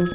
Now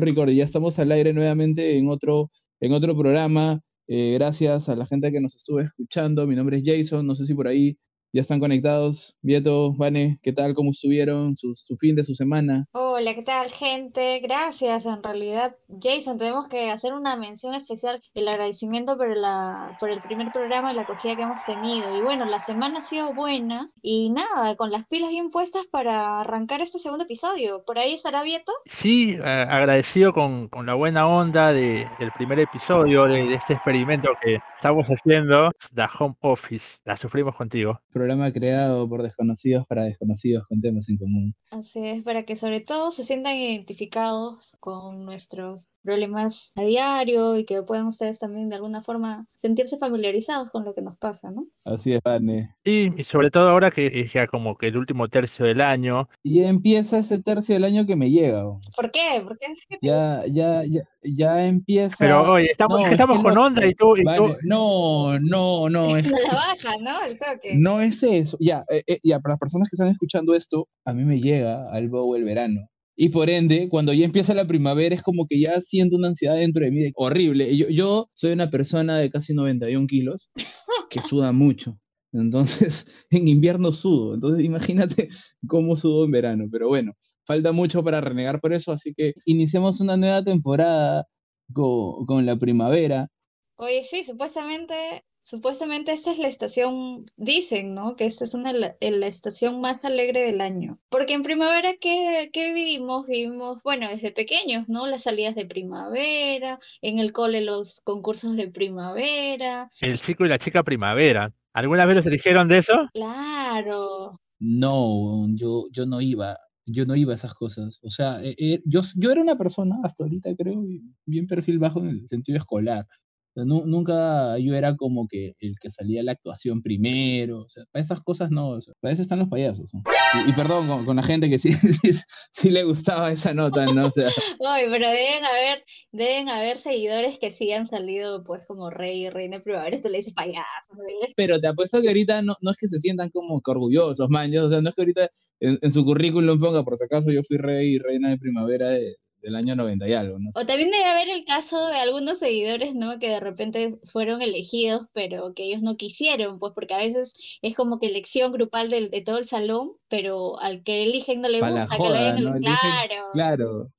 Record, ya estamos al aire nuevamente en otro, en otro programa. Eh, gracias a la gente que nos estuvo escuchando. Mi nombre es Jason, no sé si por ahí ya están conectados. Vieto, Vane, ¿qué tal? ¿Cómo estuvieron? Su, su fin de su semana. Hola, ¿qué tal, gente? Gracias. En realidad, Jason, tenemos que hacer una mención especial, el agradecimiento por, la, por el primer programa y la acogida que hemos tenido. Y bueno, la semana ha sido buena y nada, con las pilas bien puestas para arrancar este segundo episodio. ¿Por ahí estará Vieto? Sí, a- agradecido con, con la buena onda de- del primer episodio de, de este experimento que estamos haciendo, The Home Office. La sufrimos contigo. Programa creado por desconocidos para desconocidos con temas en común. Así es, para que sobre todo se sientan identificados con nuestros problemas a diario y que puedan ustedes también de alguna forma sentirse familiarizados con lo que nos pasa, ¿no? Así es, Vane. Y, y sobre todo ahora que es ya como que el último tercio del año, Y empieza ese tercio del año que me llega. ¿Por qué? ¿Por qué? Ya, ya, ya, ya empieza. pero oye, estamos, no, es estamos con no- onda y tú, y tú- no, no, no, es No la baja, ¿no? El toque. No es eso. Ya, eh, eh, ya, para las personas que están escuchando esto, a mí me llega al bow el verano. Y por ende, cuando ya empieza la primavera, es como que ya siento una ansiedad dentro de mí de- horrible. Yo, yo soy una persona de casi 91 kilos que suda mucho. Entonces, en invierno sudo. Entonces, imagínate cómo sudo en verano. Pero bueno, falta mucho para renegar por eso. Así que iniciamos una nueva temporada co- con la primavera. Oye, sí, supuestamente, supuestamente esta es la estación, dicen, ¿no? Que esta es una la, estación más alegre del año. Porque en primavera, ¿qué, qué vivimos? Vivimos, bueno, desde pequeños, ¿no? Las salidas de primavera, en el cole los concursos de primavera. el chico y la chica primavera. ¿Alguna vez los eligieron de eso? Claro. No, yo, yo no iba, yo no iba a esas cosas. O sea, eh, eh, yo, yo era una persona, hasta ahorita creo, bien perfil bajo en el sentido escolar. Nunca yo era como que el que salía a la actuación primero. O sea, para esas cosas no, o sea, para eso están los payasos. ¿no? Y, y perdón con, con la gente que sí, sí, sí le gustaba esa nota, ¿no? O sea, Ay, pero deben haber, deben haber seguidores que sí han salido, pues, como rey y reina de primavera. Esto le dice payaso. ¿no? pero te apuesto que ahorita no, no es que se sientan como que orgullosos, man. yo- o sea, no es que ahorita en, en su currículum ponga, por si acaso, yo fui rey y reina de primavera de- del año 90 y algo, ¿no? O también debe haber el caso de algunos seguidores, ¿no? Que de repente fueron elegidos, pero que ellos no quisieron, pues porque a veces es como que elección grupal del- de, todo el salón, pero al que eligen no le gusta que lo hayan. Eligen- Claro.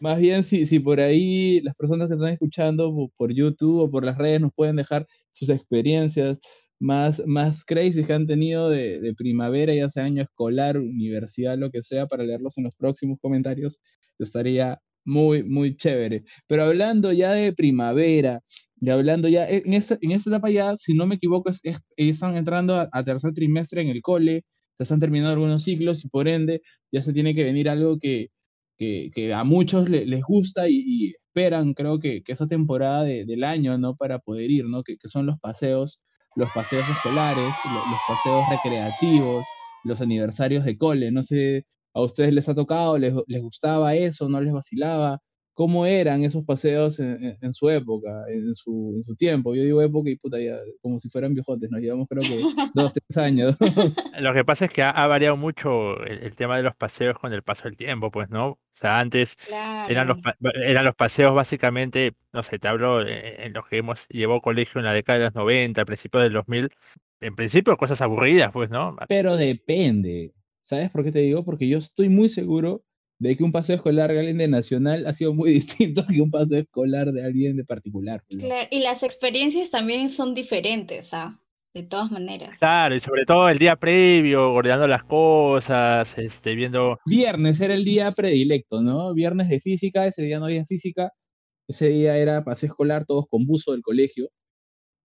Más bien, si, si por ahí las personas que están escuchando po- por YouTube o por las redes nos pueden dejar sus experiencias más, más crazy que han tenido de, primavera, ya sea año escolar, universidad, lo que sea, para leerlos en los próximos comentarios, estaría muy, muy chévere. Pero hablando ya de primavera, y hablando ya, en esta, en esta etapa ya, si no me equivoco, es, es- están entrando a, tercer trimestre en el cole, se están terminando algunos ciclos y por ende ya se tiene que venir algo que, que, a muchos le- les gusta y, esperan, creo que, que esa temporada de- del año, ¿no? Para poder ir, ¿no? Que, son los paseos, los paseos escolares, lo- los paseos recreativos, los aniversarios de cole. No sé, ¿a ustedes les ha tocado? ¿Les, les gustaba eso? ¿No les vacilaba? ¿Cómo eran esos paseos en, en- en su época, en su, en su tiempo? Yo digo época y puta, ya, como si fueran viejotes, nos llevamos creo que dos, tres años. Lo que pasa es que ha, ha variado mucho el, el tema de los paseos con el paso del tiempo, pues, ¿no? O sea, antes eran los, Claro. eran los paseos básicamente, no sé, te hablo en los que hemos llevado colegio en la década de los 90, al principio del 2000. En principio, cosas aburridas, pues, ¿no? Pero depende. ¿Sabes por qué te digo? Porque yo estoy muy seguro de que un paseo escolar de alguien de nacional ha sido muy distinto que un paseo escolar de alguien de particular. pues, ¿no? Claro. Y las experiencias también son diferentes, ¿ah? De todas maneras. Claro, y sobre todo el día previo, ordenando las cosas, este, viendo Viernes era el día predilecto, ¿no? Viernes de física, ese día no había física, ese día era paseo escolar, todos con buzo del colegio.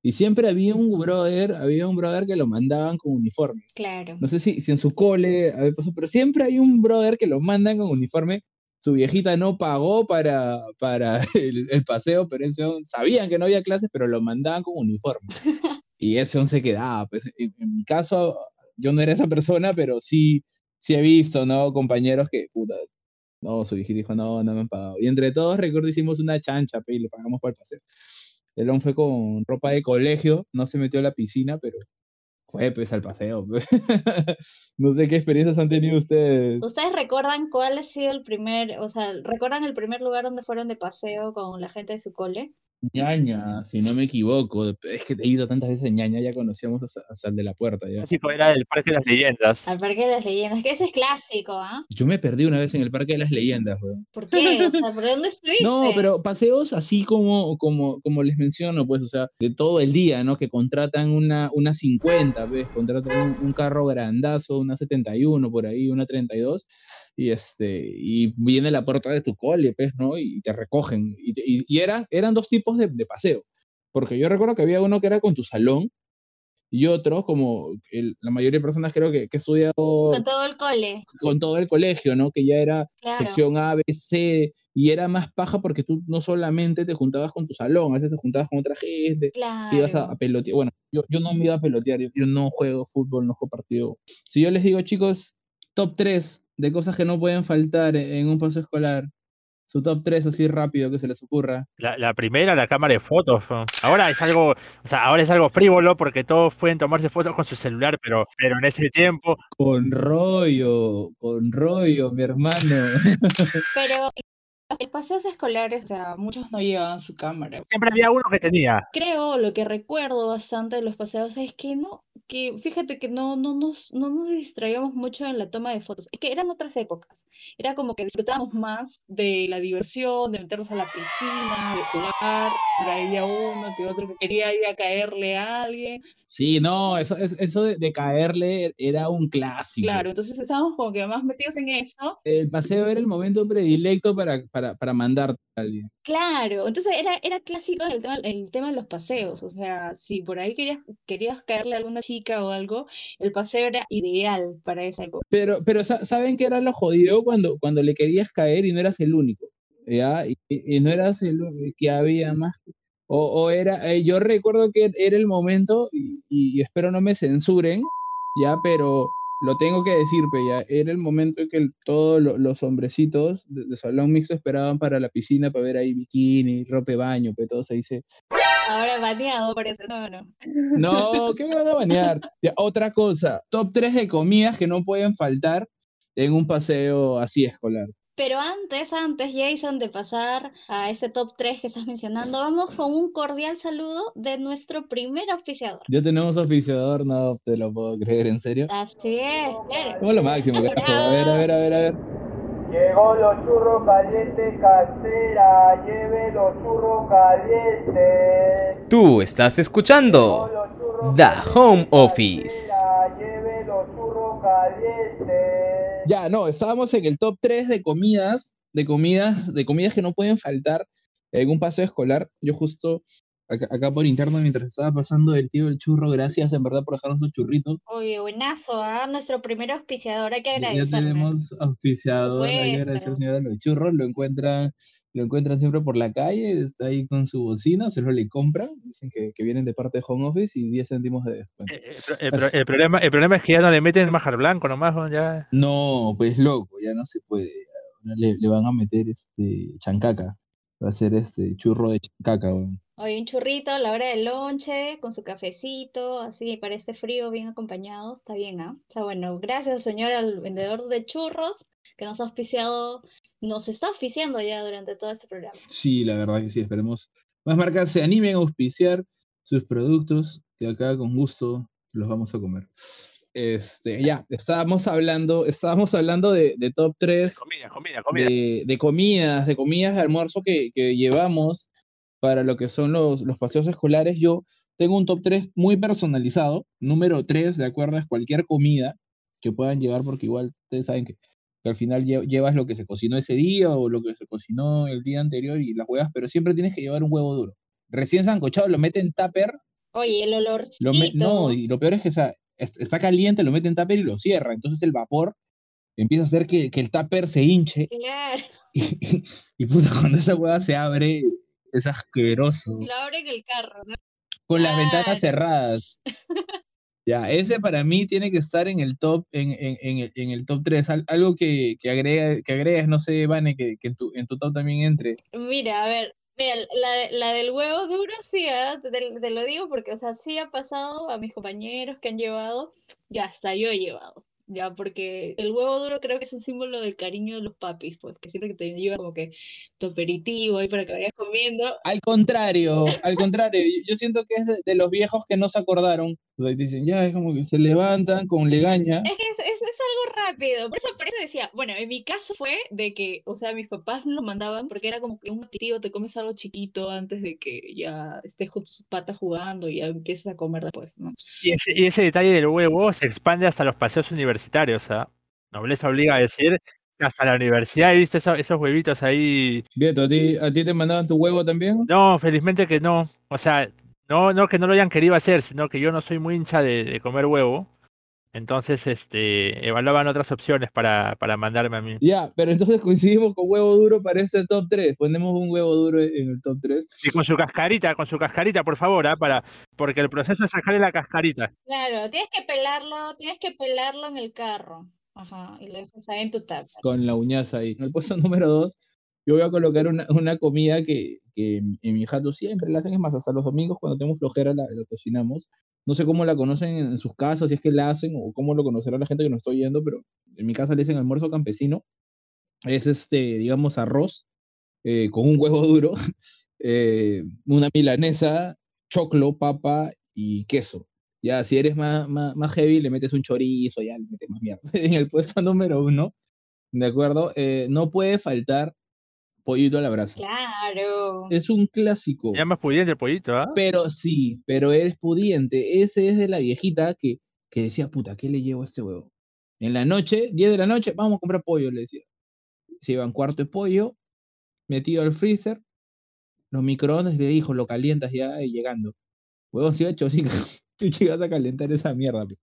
Y siempre había un brother, había un brother que lo mandaban con uniforme. Claro. No sé si, si en su cole pero siempre hay un brother que lo mandan con uniforme. Su viejita no pagó para, para el, el paseo, pero ese on- sabían que no había clases, pero lo mandaban con uniforme. Y ese se quedaba. Pues, en, en mi caso, yo no era esa persona, pero sí, sí he visto, ¿no? Compañeros que, puta, no, su viejita dijo, no, no me han pagado. Y entre todos, recuerdo, hicimos una chancha, pe, y le pagamos para el paseo. El on fue con ropa de colegio, no se metió a la piscina, pero Fue pues al paseo. pues. no sé qué experiencias han tenido ustedes. ¿Ustedes recuerdan cuál ha sido el primer, o sea, recuerdan el primer lugar donde fueron de paseo con la gente de su cole? Ñaña, si no me equivoco. Es que he ido tantas veces en Ñaña, ya conocíamos hasta el de la puerta. Ya. Clásico era el Parque de las Leyendas. Al Parque de las Leyendas, que ese es clásico, ¿ah? Yo me perdí una vez en el Parque de las Leyendas, weón. ¿Por qué? O sea, ¿por dónde estuviste? No, pero paseos así como, como, como les menciono, pues, o sea, de todo el día, ¿no? Que contratan una, una 50, ¿ves? Contratan un, un carro grandazo, una 71 por ahí, una 32, y este, y viene la puerta de tu cole, pues, ¿no? Y te recogen. Y, te- y- y era, eran dos tipos de, de paseo. Porque yo recuerdo que había uno que era con tu salón, y otros, como el- la mayoría de personas creo que, que estudiado Con todo el cole, con todo el colegio, ¿no? Que ya era claro. sección A, B, C, y era más paja porque tú no solamente te juntabas con tu salón, a veces te juntabas con otra gente, te ibas a, a Claro. pelotear. Bueno, yo, yo no me iba a pelotear, yo, yo no juego fútbol, no juego partido. Si yo les digo, chicos, top 3 de cosas que no pueden faltar en, en un paseo escolar, su top 3 así rápido que se les ocurra. La, la primera, la cámara de fotos. ¿no? Ahora es algo, o sea, ahora es algo frívolo porque todos pueden tomarse fotos con su celular, pero, pero en ese tiempo, Con rollo, con rollo, mi hermano. Pero los paseos escolares, o sea, muchos no llevaban su cámara. siempre había uno que tenía. Creo, lo que recuerdo bastante de los paseos es que no, que fíjate que no, no nos, no nos distraíamos mucho en la toma de fotos. Es que eran otras épocas. Era como que disfrutábamos más de la diversión, de meternos a la piscina, de jugar. Por ahí había uno que otro que quería ir a caerle a alguien. Sí, no, eso, es- eso de, de caerle era un clásico. Claro, entonces estábamos como que más metidos en eso. el paseo era el momento predilecto para, para, para mandarte a alguien. Claro, entonces era, era clásico el tema, el tema de los paseos, o sea, si por ahí querías, querías caerle a alguna chica o algo, el paseo era ideal para esa época. Pero, pero sa- ¿saben qué era lo jodido cuando, cuando le querías caer y no eras el único? ¿Ya? Y, y- no eras el que había más. O, o era, eh, yo recuerdo que era el momento, y, y espero no me censuren, ya, pero lo tengo que decir, pe, ya, era el momento en que el- todos lo- los hombrecitos de, de salón mixto esperaban para la piscina para ver ahí bikini, ropa de baño, pe, todos ahí se, Ahora bateado parece, no, no. No, ¿qué me van a banear? Ya, otra cosa, top 3 de comidas que no pueden faltar en un paseo así escolar. Pero antes, antes, Jason, de pasar a este top 3 que estás mencionando, vamos con un cordial saludo de nuestro primer auspiciador. Ya tenemos oficiador, no te lo puedo creer, ¿en serio? Así es, claro. Como lo máximo, carajo. A ver, a ver, a ver, a ver. Llegó los churros calientes casera, lleve los churros calientes. Tú estás Llegó escuchando los churros The Home Office. lleve los churros calientes. Ya, no, estábamos en el top 3 de comidas, de comidas, de comidas que no pueden faltar en un paseo escolar. Yo justo acá, acá por interno, mientras estaba pasando el tío el churro, gracias en verdad por dejarnos sus churritos. Oye, buenazo, ¿ah? Nuestro primer auspiciador, hay que Ya- Ya tenemos auspiciador, hay que agradecer al señor de los churros, lo encuentran, lo encuentran siempre por la calle, está ahí con su bocina, se lo le compran, dicen que, que vienen de parte de Home Office y 10 céntimos de descuento. Eh, eh, El, pro- el problema, el problema es que ya no le meten majar blanco nomás, ¿no? ya. No, pues loco, ya no se puede, le, le van a meter este chancaca, va a ser este churro de chancaca, weón. Oye, un churrito a la hora del lonche, con su cafecito, así para este frío, bien acompañado, está bien, ¿ah? Está bueno. Gracias, señor, al vendedor de churros que nos ha auspiciado, nos está auspiciando ya durante todo este programa. Sí, la verdad que sí, esperemos más marcas se animen a auspiciar sus productos, que acá con gusto los vamos a comer. Este, ya, estábamos hablando, estábamos hablando de, de top 3 Comida, comida, comida. de, de comidas, de comidas de almuerzo que, que llevamos para lo que son los, los paseos escolares. Yo tengo un top 3 muy personalizado. Número 3, de acuerdo, es cualquier comida que puedan llevar, porque igual ustedes saben que, que al final lle- llevas lo que se cocinó ese día o lo que se cocinó el día anterior y las huevas, pero siempre tienes que llevar un huevo duro. Recién sancochado, lo meten en tupper. Oye, el Lo me- no, y lo peor es que o sea, es- está caliente, lo meten en tupper y lo cierra. Entonces el vapor empieza a hacer que, que el tupper se hinche Claro, y, y puta, cuando esa hueá se abre, es asqueroso. lo abren el carro, ¿no? Con las ventanas cerradas. Ya, ese para mí tiene que estar en el top, en, en, en el, en el top 3. algo que, que, agrega, que agregas, no sé, Vane, que, que en, tu, en tu top también entre. Mira, a ver, Mira, la, la del huevo duro, sí, te, te lo digo porque, o sea, sí ha pasado a mis compañeros que han llevado, y hasta yo he llevado. Ya, porque el huevo duro creo que es un símbolo del cariño de los papis, pues, que siempre que te lleva como que tu aperitivo ahí para que vayas comiendo. Al contrario, al contrario, yo- siento que es de, de los viejos que no se acordaron. Sea, dicen, ya, es como que se levantan con legaña. Es que es, rápido. Por eso, por eso decía, bueno, en mi caso fue de que, o sea, mis papás lo mandaban porque era como que un aperitivo, te comes algo chiquito antes de que ya estés con tus patas jugando y ya empieces a comer después, ¿no? Y ese, y ese detalle del huevo se expande hasta los paseos universitarios, ¿ah? Nobleza obliga a decir hasta la universidad he visto eso- esos huevitos ahí. Vieto, ¿a ti, ¿a ti te mandaban tu huevo también? No, felizmente que no. O sea, no, no que no lo hayan querido hacer, sino que yo no soy muy hincha de, de comer huevo. Entonces, este, evaluaban otras opciones para, para mandarme a mí. Ya, pero entonces coincidimos con huevo duro para este top 3. Ponemos un huevo duro en el top 3. Y con su cascarita, con su cascarita, por favor, ¿ah? para, porque el proceso es sacarle la cascarita. Claro, tienes que pelarlo, tienes que pelarlo en el carro. Ajá, y lo dejas ahí en tu taza. con la uñaza ahí. En el puesto número 2, yo voy a colocar una, una comida que, que en mi jato siempre la hacen, es más, hasta los domingos cuando tenemos flojera la, la cocinamos. No sé cómo la conocen en, en sus casas, si es que la hacen o cómo lo conocerá la gente que nos está oyendo, pero en mi casa le dicen almuerzo campesino. Es este, digamos, arroz eh, con un huevo duro, eh, una milanesa, choclo, papa y queso. Ya, si eres más, más, más heavy, le metes un chorizo, ya le metes más mierda. En el puesto número uno, ¿de acuerdo? Eh, no puede faltar pollito a la brasa. Claro. Es un clásico. Ya más pudiente el pollito, ¿ah? Pero sí, pero eres pudiente. Ese es de la viejita que, que decía, puta, ¿qué le llevo a este huevo? En la noche, 10 de la noche, vamos a comprar pollo, le decía. Se iban cuarto de pollo, metido al freezer, los microondas, le dijo, lo calientas ya y llegando. Huevón, si ocho, sí, tú llegas a calentar esa mierda, pe.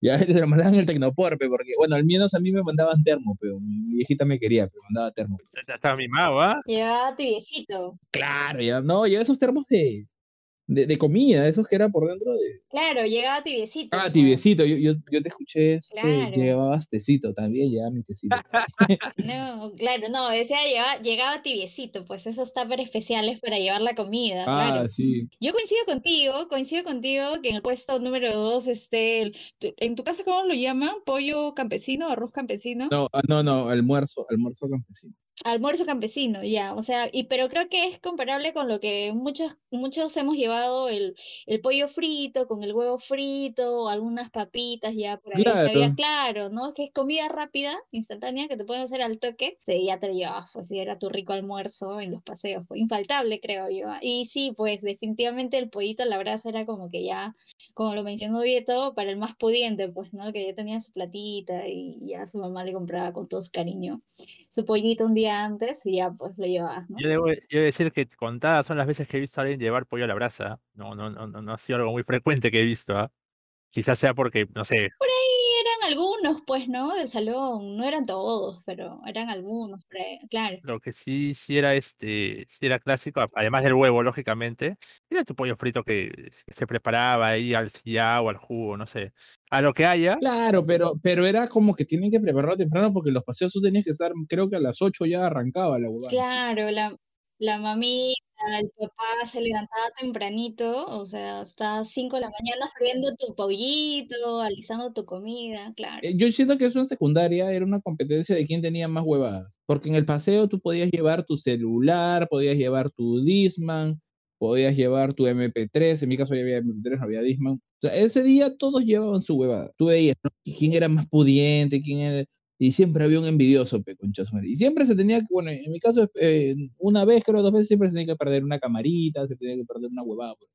Ya se lo mandaban en el tecnoporpe, porque, bueno, al menos a mí me mandaban termo, pero mi viejita me quería, pero mandaba termo. Ya estaba mimado, ¿ah? Llevaba tibiecito. Claro, ya, no, ya esos termos de, de, de comida, esos que era por dentro de... Claro, llegaba tibiecito. Ah, pues. tibiecito, yo, yo, yo te escuché, este, Claro. llevabas tecito, también llevaba mi tecito. No, claro, no, decía llegaba, llegaba tibiecito, pues esos tuppers especiales para llevar la comida, ah, claro. sí. Yo coincido contigo, coincido contigo que en el puesto número dos esté, el- tu- en tu casa, ¿cómo lo llaman? ¿Pollo campesino? ¿Arroz campesino? No, ah, no, no, almuerzo, almuerzo campesino. Almuerzo campesino, ya, o sea, y pero creo que es comparable con lo que muchos, muchos hemos llevado el, el pollo frito, con el huevo frito, algunas papitas ya por ahí, que había, Claro. claro, ¿no? Que es comida rápida, instantánea, que te puedes hacer al toque, sí, ya te lo llevabas, pues sí, era tu rico almuerzo en los paseos, pues, infaltable, creo yo. ah. Y sí, pues definitivamente el pollito a la brasa era como que ya, como lo mencionó Vieto, para el más pudiente, pues, ¿no? Que ya tenía su platita y ya su mamá le compraba con todo su cariño su pollito un día antes y ya pues lo llevabas, ¿no? Yo debo, yo debo decir que contadas son las veces que he visto a alguien llevar pollo a la brasa. No, no, no, no, no ha sido algo muy frecuente que he visto, ¿ah? Quizás sea porque, no sé, Y eran algunos, pues, ¿no? Del salón, no eran todos, pero eran algunos, claro. lo que sí, sí era este, sí era clásico, además del huevo, lógicamente, era tu pollo frito que se- se preparaba ahí al sillao o al jugo, no sé. A lo que haya, Claro, pero, pero era como que tienen que prepararlo temprano porque los paseos tú tenías que estar, creo que a las 8 ya arrancaba la huevada. Claro, la, la mamita, el papá se levantaba tempranito, o sea, hasta 5 de la mañana friendo tu pollito, alisando tu comida, claro. Eh, Yo siento que eso en secundaria era una competencia de quién tenía más huevadas. Porque en el paseo tú podías llevar tu celular, podías llevar tu Disman, podías llevar tu MP3. En mi caso ya había MP3, no había Disman. O sea, ese día todos llevaban su huevada. Tú veías ¿no? Quién era más pudiente, quién era. Y siempre había un envidioso, pe, concha su madre. Y siempre se tenía que, bueno, en mi caso, eh, una vez, creo, dos veces, siempre se tenía que perder una camarita, se tenía que perder una huevada. pues.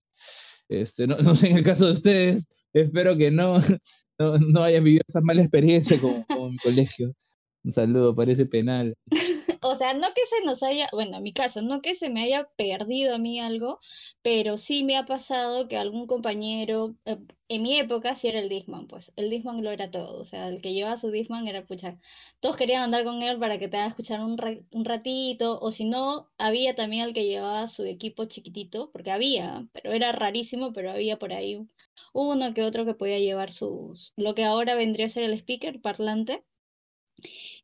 Este, no, no sé en el caso de ustedes, espero que no, no, no hayan vivido esa mala experiencia con, con mi colegio. Un saludo, parece penal. O sea, no que se nos haya, bueno, en mi caso, no que se me haya perdido a mí algo, pero sí me ha pasado que algún compañero, eh, en mi época sí era el Disman, pues el Disman lo era todo, o sea, el que llevaba su Disman era, pucha, todos querían andar con él para que te haga escuchar un, ra- un ratito, o si no, había también el que llevaba su equipo chiquitito, porque había, pero era rarísimo, pero había por ahí uno que otro que podía llevar sus, lo que ahora vendría a ser el speaker, parlante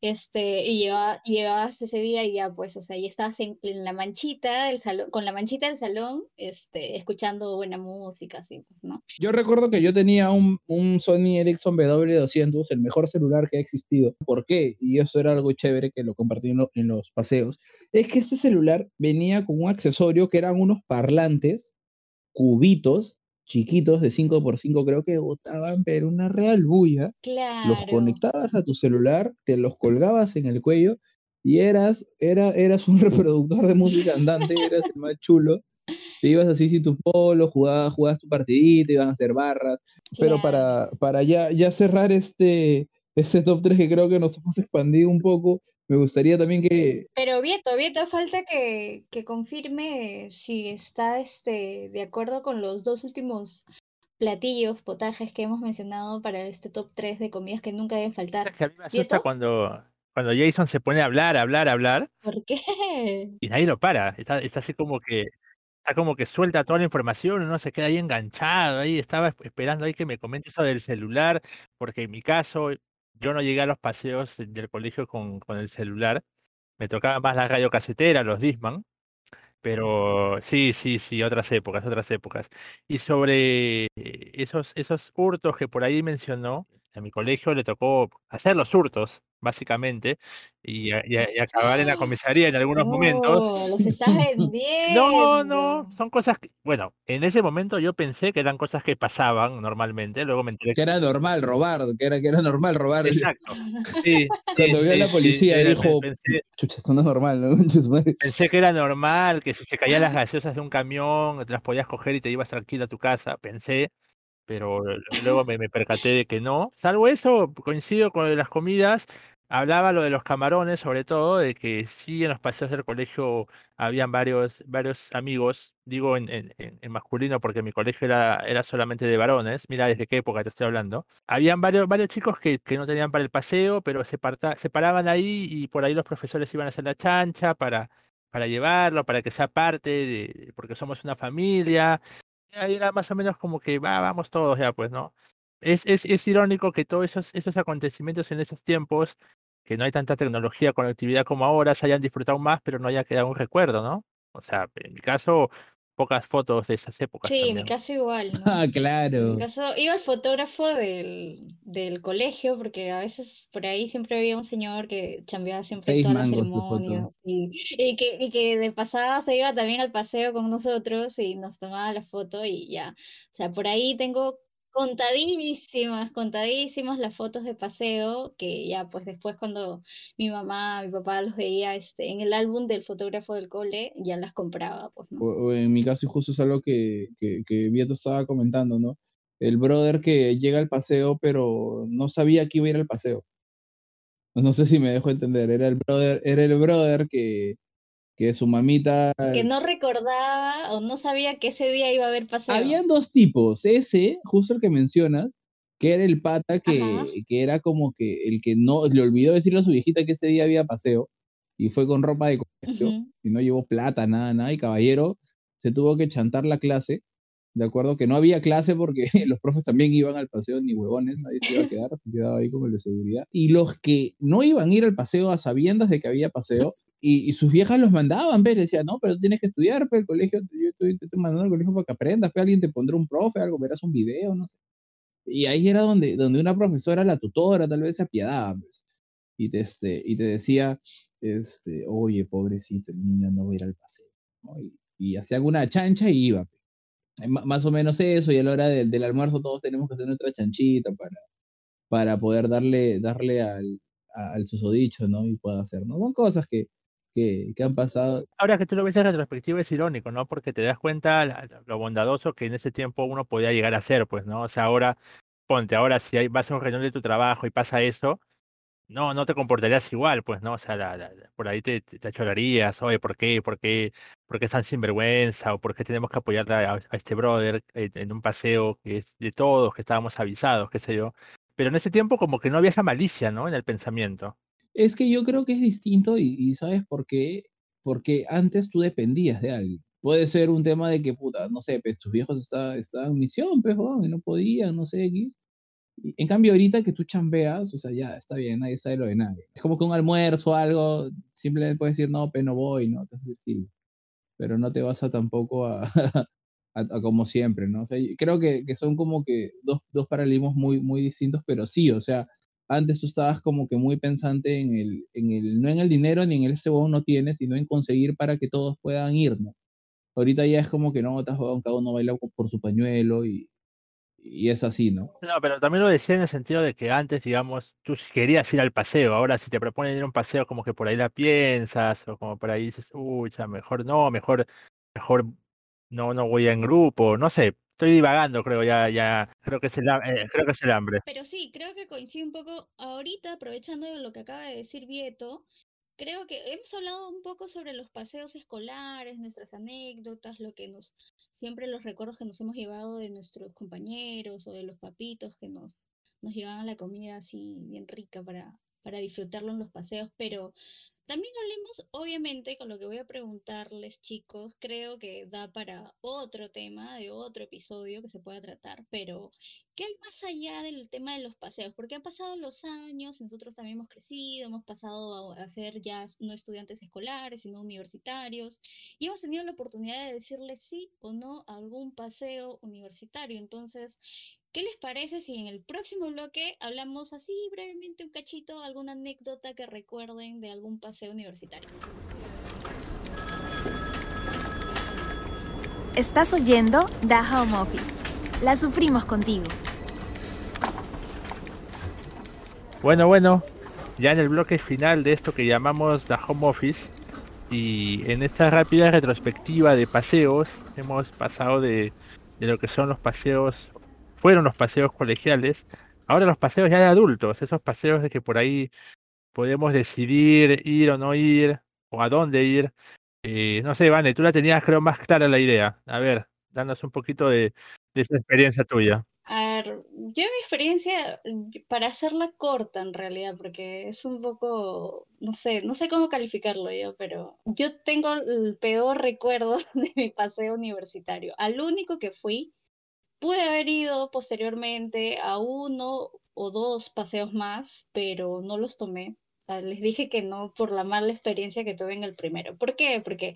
Este, y lleva- llevabas ese día y ya, pues, o sea, y estabas en, en la manchita del salón, con la manchita del salón, este, escuchando buena música, así, pues, ¿no? Yo recuerdo que yo tenía un, un Sony Ericsson W200, el mejor celular que ha existido. ¿Por qué? Y eso era algo chévere que lo compartí en, lo- en los paseos. Es que este celular venía con un accesorio que eran unos parlantes cubitos chiquitos de 5x5, creo que botaban, pero una real bulla. Claro. Los conectabas a tu celular, te los colgabas en el cuello y eras, era, eras un reproductor de música andante, eras el más chulo. Te ibas así sin tu polo, jugabas, jugabas tu partidita, iban a hacer barras. Pero para, para ya, ya cerrar este, este top 3 que creo que nos hemos expandido un poco, me gustaría también que... Pero Vieto, Vieto, falta que, que confirme si está este, de acuerdo con los dos últimos platillos, potajes que hemos mencionado para este top 3 de comidas que nunca deben faltar. que a mí me asusta ¿Vieto? cuando, cuando Jason se pone a hablar, a hablar, a hablar ¿Por qué? y nadie lo para. Está, está así como que está como que suelta toda la información, uno se queda ahí enganchado, ahí estaba esp- esperando ahí que me comente eso del celular, porque en mi caso yo no llegué a los paseos de- del colegio con, con el celular, me tocaba más la radio casetera, los Disman, pero sí, sí, sí, otras épocas, otras épocas. Y sobre eh, esos, esos hurtos que por ahí mencionó, a mi colegio le tocó hacer los hurtos, básicamente, y, a- y a- y acabar en la comisaría en algunos momentos. Oh, los estás No, no, vendiendo. son cosas que, bueno, en ese momento yo pensé que eran cosas que pasaban normalmente, luego me enteré Que era normal robar, que era, que era normal robar. Exacto. Sí, Cuando sí, vio a la sí, policía era- dijo, pensé, chucha, esto no es normal, ¿no? Concha su madre". pensé que era normal, que si se caían las gaseosas de un camión, te las podías coger y te ibas tranquilo a tu casa, pensé, pero luego me, me percaté de que no. Salvo eso, coincido con lo de las comidas, hablaba lo de los camarones, sobre todo, de que sí en los paseos del colegio habían varios, varios amigos, digo en- en masculino porque mi colegio era, era solamente de varones, mira desde qué época te estoy hablando. Habían varios, varios chicos que, que no tenían para el paseo, pero se, parta- se paraban ahí y por ahí los profesores iban a hacer la chancha para, para llevarlo, para que sea parte de, porque somos una familia. Ahí era más o menos como que va, vamos todos ya, pues, ¿no? Es, es, es irónico que todos esos, esos acontecimientos en esos tiempos, que no hay tanta tecnología, conectividad como ahora, se hayan disfrutado más, pero no haya quedado un recuerdo, ¿no? O sea, en mi caso, pocas fotos de esas épocas Sí, en mi también. caso igual, ¿no? Ah, En mi claro. caso, iba el fotógrafo del, del colegio, porque a veces por ahí siempre había un señor que chambeaba siempre en todas las ceremonias y, y que, y que de pasada se iba también al paseo con nosotros y nos tomaba la foto y ya. O sea, por ahí tengo contadísimas, contadísimas las fotos de paseo que ya pues después cuando mi mamá, mi papá los veía este, en el álbum del fotógrafo del cole, ya las compraba, pues, ¿no? En mi caso, justo es algo que, que, que Vieto estaba comentando, ¿no? El brother que llega al paseo, pero no sabía que iba a ir al paseo. No sé si me dejo entender. Era el brother, era el brother que, que su mamita. Que no recordaba o no sabía que ese día iba a haber paseo. Habían dos tipos. Ese, justo el que mencionas, que era el pata que, que era como que el que no le olvidó decirle a su viejita que ese día había paseo y fue con ropa de colegio y no llevó plata, nada, nada. Y caballero se tuvo que chantar la clase. De acuerdo que no había clase porque los profes también iban al paseo, ni huevones, nadie se iba a quedar, se quedaba ahí como el de seguridad. Y los que no iban a ir al paseo a sabiendas de que había paseo, y, sus viejas los mandaban, ¿ves? Le decían, no, pero tienes que estudiar, pero el colegio, yo estoy, te estoy mandando al colegio para que aprendas, pero alguien te pondrá un profe, algo, verás un video, no sé. Y ahí era donde, donde una profesora, la tutora, tal vez se apiadaba, pues, y te, este, y te decía, este, oye, pobrecito, el niño no va a ir al paseo. ¿no? Y, y hacían una chancha y iba. Eh, Más o menos eso, y a la hora del, del almuerzo todos tenemos que hacer nuestra chanchita para, para poder darle, darle al, al susodicho, ¿no? Y pueda hacer, ¿no? Son cosas que, que, que han pasado. Ahora que tú lo ves en retrospectiva es irónico, ¿no? Porque te das cuenta la- lo bondadoso que en ese tiempo uno podía llegar a ser, pues, ¿no? O sea, ahora, ponte, ahora si hay, vas a un reunión de tu trabajo y pasa eso, no, no te comportarías igual, pues, ¿no? O sea, la- la- por ahí te, te, achorarías, oye, ¿por qué? ¿Por qué? ¿Por qué es tan sinvergüenza? ¿O por qué tenemos que apoyar a, este brother en, un paseo que es de todos, que estábamos avisados, qué sé yo? Pero en ese tiempo como que no había esa malicia, ¿no? En el pensamiento. Es que yo creo que es distinto y, ¿sabes por qué? Porque antes tú dependías de alguien. Puede ser un tema de que, puta, no sé, pues sus viejos estaban, en misión, pues, y no podían, no sé, X. En cambio, ahorita que tú chambeas, o sea, ya está bien, nadie sabe lo de nadie. Es como que un almuerzo o algo, simplemente puedes decir, no, pero no voy, ¿no? Pero no te vas a tampoco a, a- a como siempre, ¿no? O sea, creo que, que son como que dos, dos paralelismos muy, muy distintos, pero sí, o sea, antes tú estabas como que muy pensante en el, en el, no en el dinero ni en el huevón no tiene, sino en conseguir para que todos puedan ir, ¿no? Ahorita ya es como que no, estás cada uno baila por su pañuelo y, y es así, ¿no? No, pero también lo decía en el sentido de que antes, digamos, tú querías ir al paseo. Ahora, si te proponen ir a un paseo, como que por ahí la piensas, o como por ahí dices, uy, ya, mejor no, mejor, mejor no, no voy en grupo, no sé. Estoy divagando, creo, ya, ya, creo que es el, eh, creo que es el hambre. Pero sí, creo que coincide un poco ahorita, aprovechando lo que acaba de decir Vieto, creo que hemos hablado un poco sobre los paseos escolares, nuestras anécdotas, lo que nos, siempre los recuerdos que nos hemos llevado de nuestros compañeros o de los papitos que nos, nos llevaban la comida así bien rica para, para disfrutarlo en los paseos, pero también hablemos, obviamente, con lo que voy a preguntarles, chicos, creo que da para otro tema, de otro episodio que se pueda tratar, pero ¿qué hay más allá del tema de los paseos? Porque han pasado los años, nosotros también hemos crecido, hemos pasado a, ser ya no estudiantes escolares, sino universitarios, y hemos tenido la oportunidad de decirle sí o no a algún paseo universitario. Entonces, ¿qué les parece si en el próximo bloque hablamos así brevemente un cachito, alguna anécdota que recuerden de algún paseo universitario? Estás oyendo The Home Office. La sufrimos contigo. Bueno, bueno, ya en el bloque final de esto que llamamos The Home Office y en esta rápida retrospectiva de paseos hemos pasado de, de lo que son los paseos, fueron los paseos colegiales, ahora los paseos ya de adultos, esos paseos de que por ahí podemos decidir ir o no ir o a dónde ir. Eh, no sé, Vane, tú la tenías creo más clara la idea. A ver, danos un poquito de, de esa experiencia tuya. A ver, yo mi experiencia, para hacerla corta en realidad, porque es un poco, no sé, no sé cómo calificarlo yo, pero yo tengo el peor recuerdo de mi paseo universitario. Al único que fui, pude haber ido posteriormente a uno o dos paseos más, pero no los tomé. Les dije que no por la mala experiencia que tuve en el primero. ¿Por qué? Porque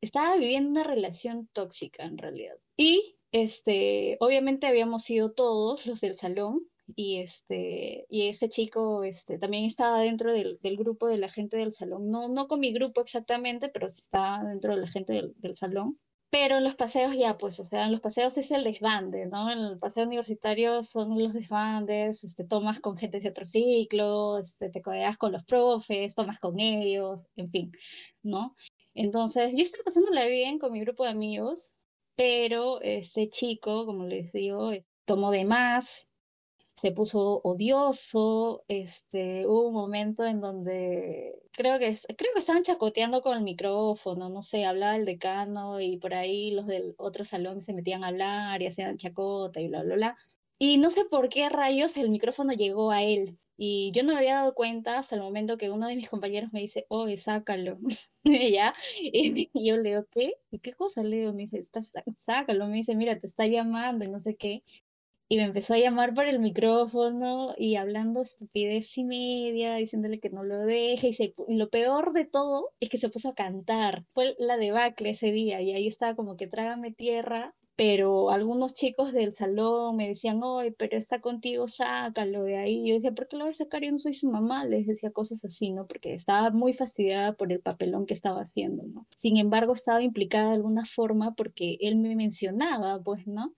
estaba viviendo una relación tóxica en realidad. Y este, obviamente habíamos ido todos los del salón y este, y ese chico este, también estaba dentro del, del grupo de la gente del salón. No, no con mi grupo exactamente, pero estaba dentro de la gente del, del salón. Pero en los paseos ya, pues, o sea, en los paseos es el desbande, ¿no? En el paseo universitario son los desbandes, este, tomas con gente de otro ciclo, este, te codeas con los profes, tomas con ellos, en fin, ¿no? Entonces, yo estaba pasándola bien con mi grupo de amigos, pero este chico, como les digo, tomó de más, se puso odioso, este, hubo un momento en donde creo que, creo que estaban chacoteando con el micrófono, no sé, hablaba el decano y por ahí los del otro salón se metían a hablar y hacían chacota y bla, bla, bla. Y no sé por qué rayos el micrófono llegó a él. Y yo no me había dado cuenta hasta el momento que uno de mis compañeros me dice, oye, sácalo. Ya, y yo le digo, ¿qué? ¿Y qué cosa le digo? Me dice, "Está- está- sácalo. Me dice, mira, te está llamando y no sé qué. Y me empezó a llamar por el micrófono y hablando estupidez y media, diciéndole que no lo deje. Y, se y lo peor de todo es que se puso a cantar. Fue la debacle ese día y ahí estaba como que trágame tierra. Pero algunos chicos del salón me decían, oye, pero está contigo, sácalo de ahí. Yo decía, ¿por qué lo voy a sacar? Yo no soy su mamá. Les decía cosas así, ¿no? Porque estaba muy fastidiada por el papelón que estaba haciendo, ¿no? Sin embargo, estaba implicada de alguna forma porque él me mencionaba, pues, ¿no?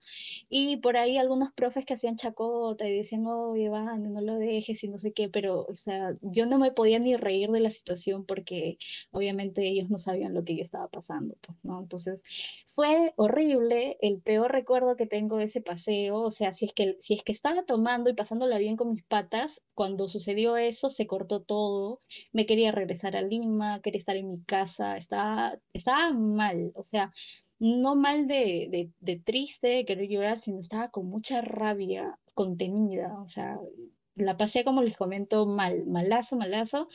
Y por ahí algunos profes que hacían chacota y decían, oye, Van, no lo dejes y no sé qué, pero, o sea, yo no me podía ni reír de la situación porque obviamente ellos no sabían lo que yo estaba pasando, pues, ¿no? Entonces, fue horrible, el peor recuerdo que tengo de ese paseo, o sea, si es que, si es que estaba tomando y pasándola bien con mis patas, cuando sucedió eso, se cortó todo, me quería regresar a Lima, quería estar en mi casa, estaba, estaba mal, o sea no mal de, de, de triste, de querer llorar, sino estaba con mucha rabia contenida, o sea, la pasé como les comento mal, malazo, malazo.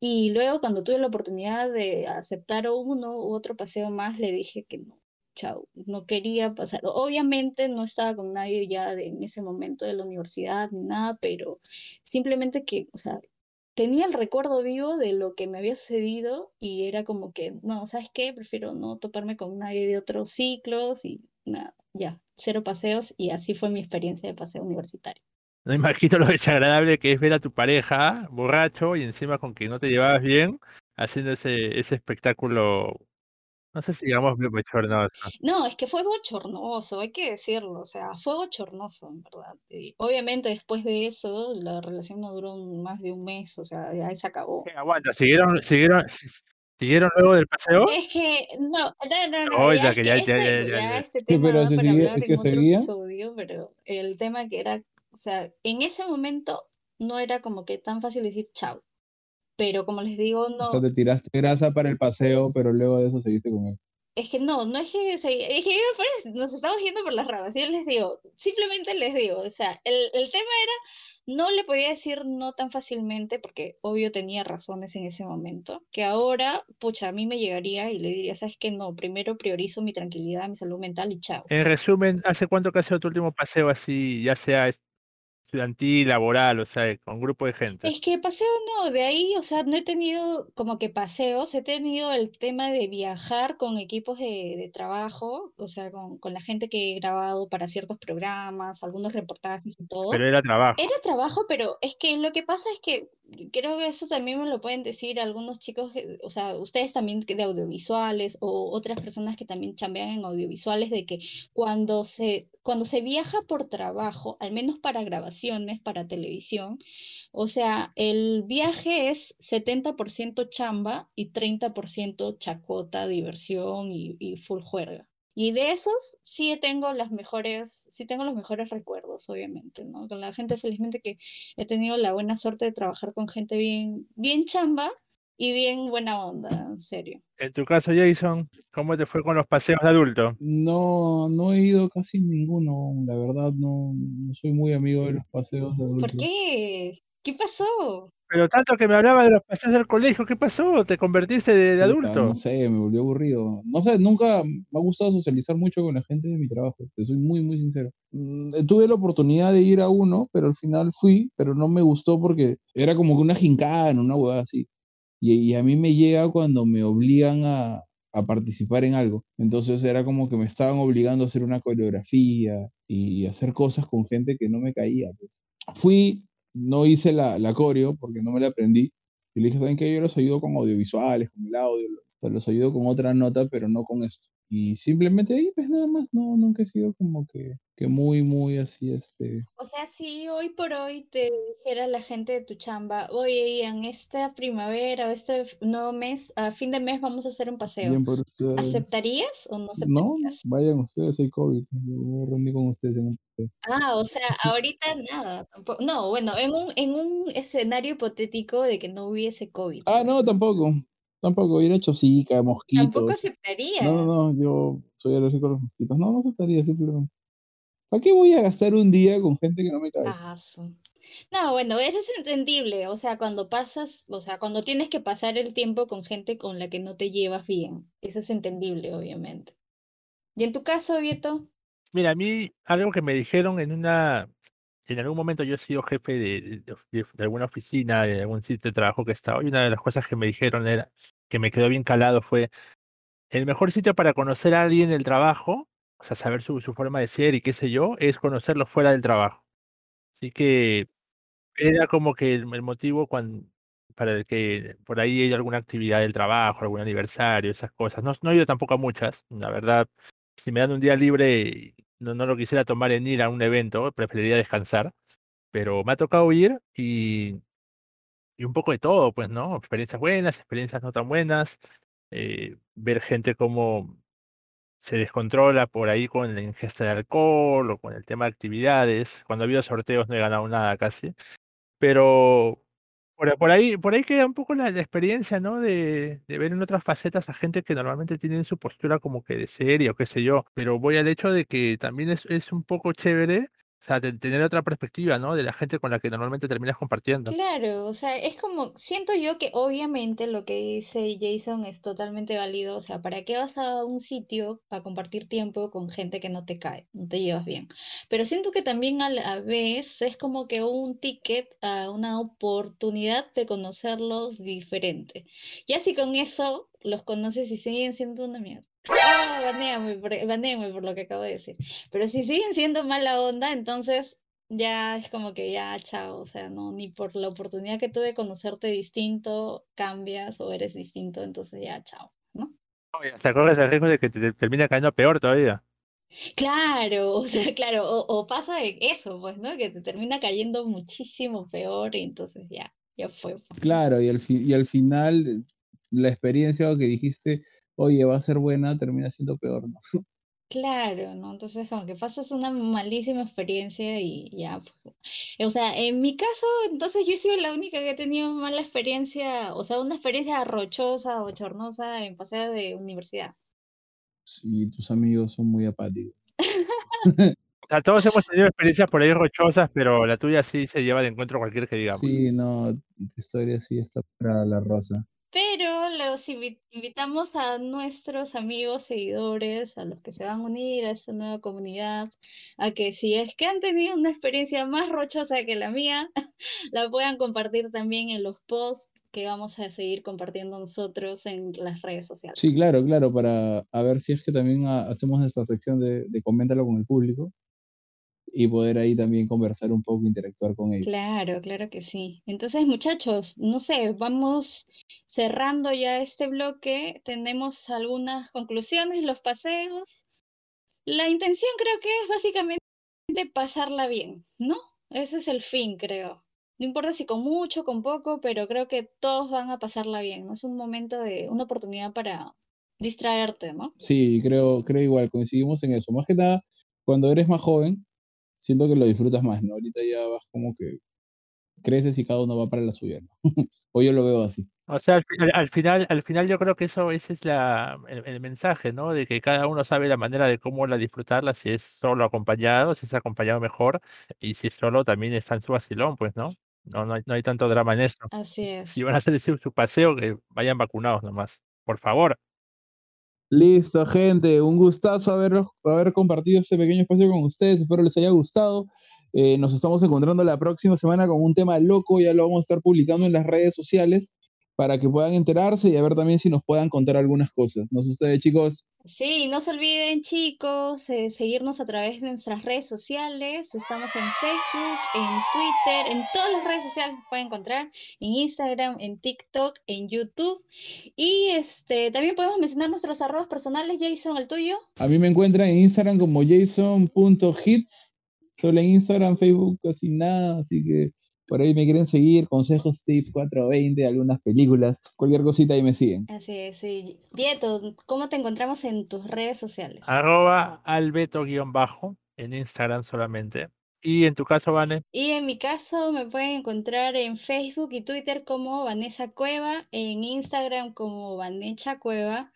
Y luego cuando tuve la oportunidad de aceptar uno u otro paseo más, le dije que no, chao, no quería pasar. Obviamente no estaba con nadie ya en ese momento de la universidad ni nada, pero simplemente que, o sea, tenía el recuerdo vivo de lo que me había sucedido y era como que, no, ¿sabes qué? Prefiero no toparme con nadie de otros ciclos y nada, ya, cero paseos y así fue mi experiencia de paseo universitario. No imagino lo desagradable que es ver a tu pareja borracho y encima con que no te llevabas bien, haciendo ese, ese espectáculo, no sé si digamos bochornoso. No, es que fue bochornoso, hay que decirlo, o sea, fue bochornoso, en verdad. Y obviamente después de eso, la relación no duró un- más de un mes, o sea, ya se acabó. ¿Qué? Aguanta, ¿siguieron, siguieron, si- siguieron luego del paseo? Es que, no, no, no, no, ya, que ya- ya- este, ya- ya- ya ya. este Sí, tema pero da se para sigue- hablar es en que otro episodio, pero el tema que era, o sea, en ese momento no era como que tan fácil decir chao, pero como les digo, O no, sea, te tiraste grasa para el paseo, pero luego de eso seguiste con él. Es que no, no es que, es que nos estamos yendo por las ramas. Yo les digo, simplemente les digo, o sea, el, el tema era, no le podía decir no tan fácilmente, porque obvio tenía razones en ese momento, que ahora, pucha, a mí me llegaría y le diría, ¿sabes qué? No, primero priorizo mi tranquilidad, mi salud mental y chao. En resumen, ¿hace cuánto que ha sido tu último paseo así, ya sea estudiantil, laboral, o sea, con grupo de gente? Es que paseo no, de ahí, o sea, no he tenido como que paseos, he tenido el tema de viajar con equipos de, de trabajo, o sea, con, con la gente que he grabado para ciertos programas, algunos reportajes y todo. Pero era trabajo. Era trabajo, pero es que lo que pasa es que creo que eso también me lo pueden decir algunos chicos, o sea, ustedes también de audiovisuales o otras personas que también chambean en audiovisuales, de que cuando se, cuando se viaja por trabajo, al menos para grabaciones, para televisión, o sea, el viaje es 70% chamba y 30% chacota, diversión y, y full juerga. Y de esos sí tengo las mejores, sí tengo los mejores recuerdos, obviamente, ¿no? Con la gente, felizmente que he tenido la buena suerte de trabajar con gente bien, bien chamba y bien buena onda, en serio. En tu caso, Jason, ¿cómo te fue con los paseos de adulto? No, no he ido casi ninguno, la verdad, no, no soy muy amigo de los paseos de ¿Por adultos. qué? ¿Qué pasó? Pero tanto que me hablaba de los paseos del colegio, ¿qué pasó? ¿Te convertiste de, de adulto? No sé, me volvió aburrido. No sé, nunca me ha gustado socializar mucho con la gente de mi trabajo, te soy muy, muy sincero. Mm, eh, Tuve la oportunidad de ir a uno, pero al final fui, pero no me gustó porque era como que una gincana, una hueá así. Y, y a mí me llega cuando me obligan a, a participar en algo. Entonces era como que me estaban obligando a hacer una coreografía y hacer cosas con gente que no me caía. pues. Fui, no hice la, la coreo porque no me la aprendí. Y le dije, ¿saben qué? Yo los ayudo con audiovisuales, con el audio, sea, los ayudo con otra nota, pero no con esto. Y simplemente ahí, pues nada más, no, nunca he sido como que, que muy, muy así, este... O sea, si hoy por hoy te dijera la gente de tu chamba, oye, Ian, esta primavera o este nuevo mes, a fin de mes vamos a hacer un paseo, Bien por ustedes. ¿aceptarías o no No, aceptarías? vayan ustedes, hay COVID. Yo me voy a reunir con ustedes en un paseo. Ah, o sea, ahorita nada, tampoco. No, bueno, en un, en un escenario hipotético de que no hubiese COVID, Ah, no, tampoco. Tampoco, ir a Chosica, Tampoco mosquitos. aceptaría. No, no, no, yo soy alérgico a los mosquitos. No, no aceptaría simplemente. ¿Para qué voy a gastar un día con gente que no me cae? Ah, No, bueno, eso es entendible. O sea, cuando pasas, o sea, cuando tienes que pasar el tiempo con gente con la que no te llevas bien. Eso es entendible, obviamente. ¿Y en tu caso, Vieto? Mira, a mí algo que me dijeron en una, en algún momento yo he sido jefe de, de- de- alguna oficina, de algún sitio de trabajo que he estado, y una de las cosas que me dijeron era, que me quedó bien calado fue, el mejor sitio para conocer a alguien del trabajo, o sea, saber su, forma de ser y qué sé yo, es conocerlo fuera del trabajo. Así que era como que el, motivo para el que por ahí hay alguna actividad del trabajo, algún aniversario, esas cosas. No, no he ido tampoco a muchas, la verdad. Si me dan un día libre, no, no lo quisiera tomar en ir a un evento, preferiría descansar. Pero me ha tocado ir y, y un poco de todo, pues, ¿no? Experiencias buenas, experiencias no tan buenas. eh, ver gente como se descontrola por ahí con la ingesta de alcohol o con el tema de actividades. Cuando ha sorteos no he ganado nada casi. Pero por, por ahí, por ahí queda un poco la, la experiencia, ¿no? De, de ver en otras facetas a gente que normalmente tienen su postura como que de serio, qué sé yo. Pero voy al hecho de que también es, es un poco chévere O sea, de- tener otra perspectiva, ¿no? De la gente con la que normalmente terminas compartiendo. Claro, o sea, es como, siento yo que obviamente lo que dice Jason es totalmente válido, o sea, ¿para qué vas a un sitio a compartir tiempo con gente que no te cae, no te llevas bien? Pero siento que también a la vez es como que un ticket a una oportunidad de conocerlos diferente. Ya si con eso los conoces y siguen siendo una mierda. Ah, banéame por, banéame por lo que acabo de decir. Pero si siguen siendo mala onda, entonces ya es como que ya, chao, o sea, no, ni por la oportunidad que tuve de conocerte distinto, cambias o eres distinto, entonces ya, chao, ¿no? Y hasta corres el riesgo de que te, te termine cayendo peor todavía. Claro, o sea, claro, o, o pasa de eso, pues, ¿no? Que te termina cayendo muchísimo peor y entonces ya, ya fue. pues. Claro, y al, fi- y al final la experiencia que dijiste, oye, va a ser buena, termina siendo peor, ¿no? Claro, ¿no? Entonces como que pasas una malísima experiencia y ya, pues. O sea, en mi caso, entonces yo he sido la única que he tenido mala experiencia, o sea, una experiencia rochosa, bochornosa en paseos de universidad. Y tus amigos son muy apáticos. O sea, todos hemos tenido experiencias por ahí rochosas, pero la tuya sí se lleva de encuentro cualquier que digamos. Sí, no, tu historia sí está para la rosa. Pero los invi- invitamos a nuestros amigos, seguidores, a los que se van a unir a esta nueva comunidad, a que si es que han tenido una experiencia más rochosa que la mía, la puedan compartir también en los posts que vamos a seguir compartiendo nosotros en las redes sociales. Sí, claro, claro, para a ver si es que también ha- hacemos nuestra sección de, de coméntalo con el público y poder ahí también conversar un poco, interactuar con ellos. Claro, claro que sí. Entonces, muchachos, no sé, vamos cerrando ya este bloque. Tenemos algunas conclusiones, los paseos. La intención creo que es básicamente pasarla bien, ¿no? Ese es el fin, creo. No importa si con mucho, con poco, pero creo que todos van a pasarla bien, ¿no? Es un momento de, una oportunidad para distraerte, ¿no? Sí, creo, creo igual, coincidimos en eso. Más que nada, cuando eres más joven, siento que lo disfrutas más, ¿no? Ahorita ya vas como que creces y cada uno va para la suya, ¿no? o yo lo veo así. O sea, al, al- al final, al final yo creo que eso ese es la, el, el mensaje, ¿no? De que cada uno sabe la manera de cómo la disfrutarla, si es solo acompañado, si es acompañado mejor, y si es solo también está en su vacilón, pues, ¿no? No, no hay, no hay tanto drama en eso. Así es. Si van a hacer su, su paseo, que vayan vacunados nomás. Por favor. Listo, gente, un gustazo haber, haber compartido este pequeño espacio con ustedes. Espero les haya gustado. Eh, nos estamos encontrando la próxima semana con un tema loco. Ya lo vamos a estar publicando en las redes sociales para que puedan enterarse y a ver también si nos puedan contar algunas cosas. No sé ustedes, chicos. Sí, no se olviden, chicos, eh, seguirnos a través de nuestras redes sociales. Estamos en Facebook, en Twitter, en todas las redes sociales nos pueden encontrar, en Instagram, en TikTok, en YouTube. Y este también podemos mencionar nuestros arrobas personales, Jason, el tuyo. A mí me encuentran en Instagram como jason.hits. Solo en Instagram, Facebook, casi nada. Así que por ahí me quieren seguir. Consejos, tips 420, algunas películas. Cualquier cosita ahí me siguen. Así es, sí. Vieto, ¿cómo te encontramos en tus redes sociales? Arroba albeto-bajo en Instagram solamente. Y en tu caso, Vane, Y en mi caso me pueden encontrar en Facebook y Twitter como Vanessa Cueva, en Instagram como Vanecha Cueva.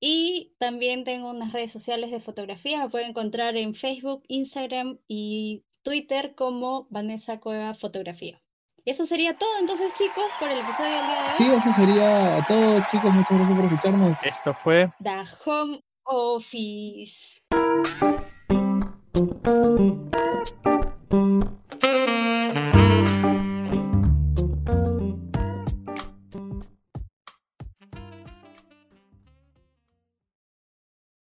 Y también tengo unas redes sociales de fotografía. Me pueden encontrar en Facebook, Instagram y Twitter como Vanessa Cueva Fotografía. Eso sería todo entonces, chicos, por el episodio del día de hoy. Sí, eso sería todo, chicos. Muchas gracias por escucharnos. esto fue The Home Office.